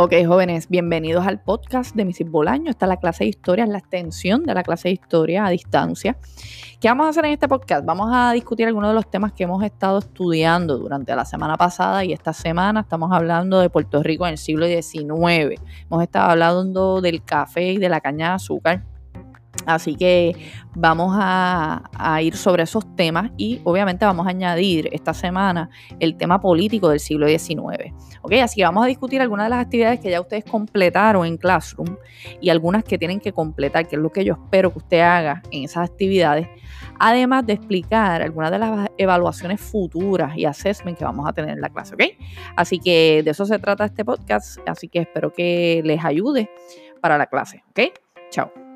Ok, jóvenes, bienvenidos al podcast de Misis Bolaño. Esta es la clase de historia, es la extensión de la clase de historia a distancia. ¿Qué vamos a hacer en este podcast? Vamos a discutir algunos de los temas que hemos estado estudiando durante la semana pasada y esta semana. Estamos hablando de Puerto Rico en el siglo XIX. Hemos estado hablando del café y de la caña de azúcar Así que vamos a, ir sobre esos temas y obviamente vamos a añadir esta semana el tema político del siglo XIX. ¿Ok? Así que vamos a discutir algunas de las actividades que ya ustedes completaron en Classroom y algunas que tienen que completar, que es lo que yo espero que usted haga en esas actividades. Además de explicar algunas de las evaluaciones futuras y assessment que vamos a tener en la clase, ¿ok? Así que de eso se trata este podcast, así que espero que les ayude para la clase, ¿ok? Chao.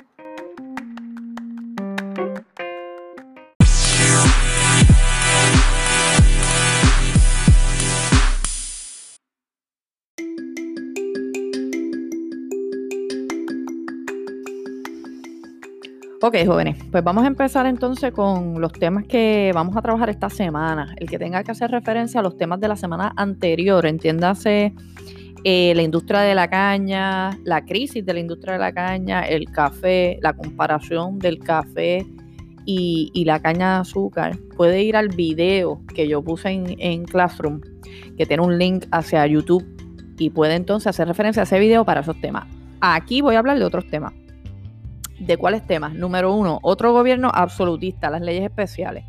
Ok, jóvenes, pues vamos a empezar entonces con los temas que vamos a trabajar esta semana. El que tenga que hacer referencia a los temas de la semana anterior, entiéndase eh, la industria de la caña, la crisis de la industria de la caña, el café, la comparación del café y, la caña de azúcar, puede ir al video que yo puse en, en Classroom, que tiene un link hacia YouTube y puede entonces hacer referencia a ese video para esos temas. Aquí voy a hablar de otros temas. ¿De cuáles temas? Número uno, otro gobierno absolutista, las leyes especiales.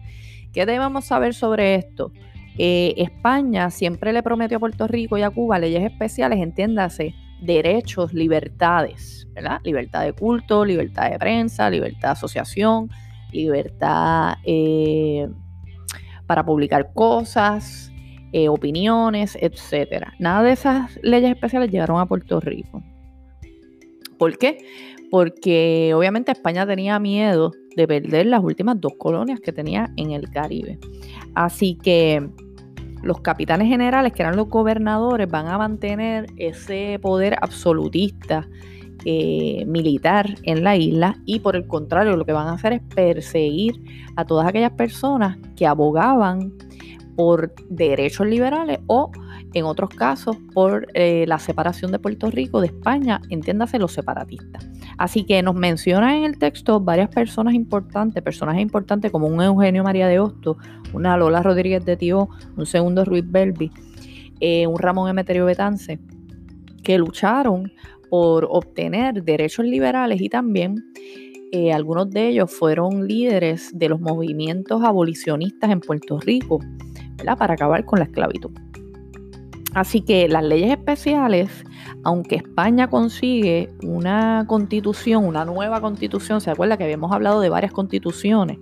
¿Qué debemos saber sobre esto? España siempre le prometió a Puerto Rico y a Cuba leyes especiales, entiéndase, derechos, libertades, ¿verdad? Libertad de culto, libertad de prensa, libertad de asociación, libertad eh, para publicar cosas, eh, opiniones, etc. Nada de esas leyes especiales llegaron a Puerto Rico. ¿Por qué? porque obviamente España tenía miedo de perder las últimas dos colonias que tenía en el Caribe. Así que los capitanes generales, que eran los gobernadores, van a mantener ese poder absolutista eh, militar en la isla y por el contrario lo que van a hacer es perseguir a todas aquellas personas que abogaban por derechos liberales o en otros casos por eh, la separación de Puerto Rico de España, entiéndase los separatistas. Así que nos menciona en el texto varias personas importantes, personajes importantes como un Eugenio María de Hosto, una Lola Rodríguez de Tío, un segundo Ruiz Belvi, eh, un Ramón Emeterio Betance, que lucharon por obtener derechos liberales y también eh, algunos de ellos fueron líderes de los movimientos abolicionistas en Puerto Rico, para acabar con la esclavitud. Así que las leyes especiales, aunque España consigue una constitución, una nueva constitución, se acuerda que habíamos hablado de varias constituciones,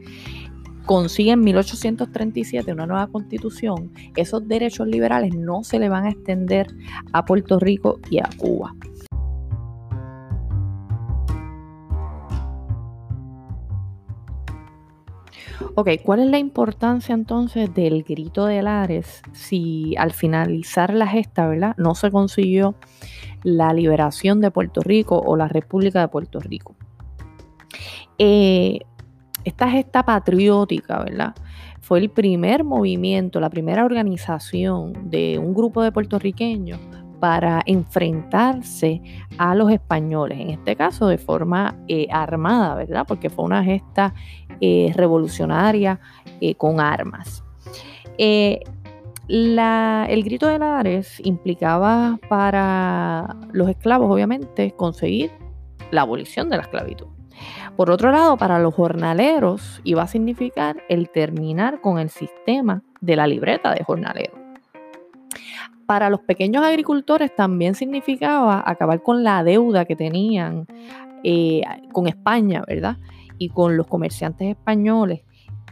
consigue en 1837 una nueva constitución, esos derechos liberales no se le van a extender a Puerto Rico y a Cuba. Ok, ¿cuál es la importancia entonces del grito de Lares si al finalizar la gesta, ¿verdad? No se consiguió la liberación de Puerto Rico o la República de Puerto Rico. Eh, esta gesta patriótica, ¿verdad? Fue el primer movimiento, la primera organización de un grupo de puertorriqueños para enfrentarse a los españoles, en este caso de forma eh, armada, ¿verdad? Porque fue una gesta eh, revolucionaria eh, con armas. el grito de Lares implicaba para los esclavos, obviamente, conseguir la abolición de la esclavitud. Por otro lado, para los jornaleros iba a significar el terminar con el sistema de la libreta de jornalero para los pequeños agricultores también significaba acabar con la deuda que tenían eh, con España, ¿verdad? Y con los comerciantes españoles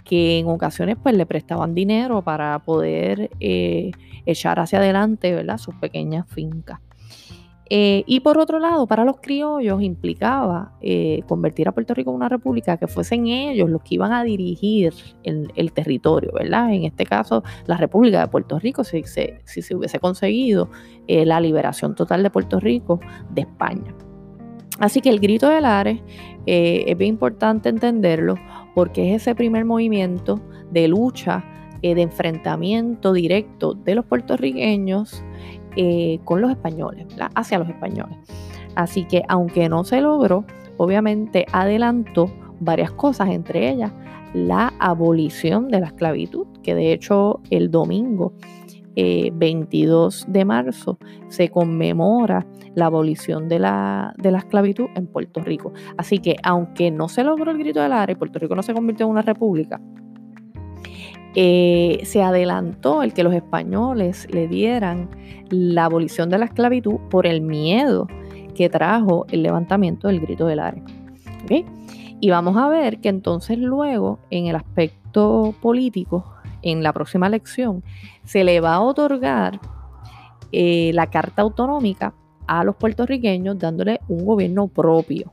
que en ocasiones pues le prestaban dinero para poder eh, echar hacia adelante, ¿verdad? Sus pequeñas fincas. Eh, y por otro lado, para los criollos implicaba eh, convertir a Puerto Rico en una república que fuesen ellos los que iban a dirigir el, territorio, ¿verdad? En este caso, la República de Puerto Rico, si, se hubiese conseguido eh, la liberación total de Puerto Rico de España. Así que el grito de Lares es bien importante entenderlo porque es ese primer movimiento de lucha, de enfrentamiento directo de los puertorriqueños eh, con los españoles, hacia los españoles. Así que aunque no se logró, obviamente adelantó varias cosas, entre ellas la abolición de la esclavitud, que de hecho el domingo 22 eh, de marzo se conmemora la abolición de la, de la, esclavitud en Puerto Rico. Así que aunque no se logró el grito del área Puerto Rico no se convirtió en una república, eh, se adelantó el que los españoles le dieran la abolición de la esclavitud por el miedo que trajo el levantamiento del grito del área. Y vamos a ver que entonces luego, en el aspecto político, en la próxima elección, se le va a otorgar eh, la carta autonómica a los puertorriqueños dándole un gobierno propio.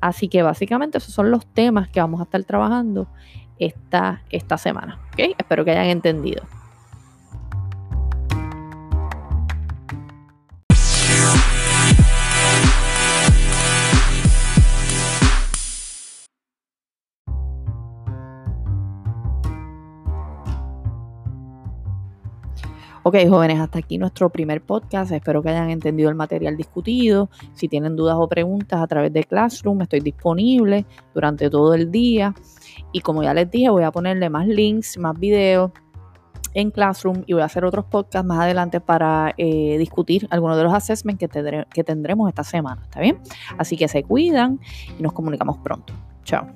Así que básicamente esos son los temas que vamos a estar trabajando esta, esta semana. Espero que hayan entendido. Ok, jóvenes, hasta aquí nuestro primer podcast. Espero que hayan entendido el material discutido. Si tienen dudas o preguntas a través de Classroom, estoy disponible durante todo el día. Y como ya les dije, voy a ponerle más links, más videos en Classroom y voy a hacer otros podcasts más adelante para eh, discutir algunos de los assessments que, que tendremos esta semana. ¿Está bien? Así que se cuidan y nos comunicamos pronto. Chao.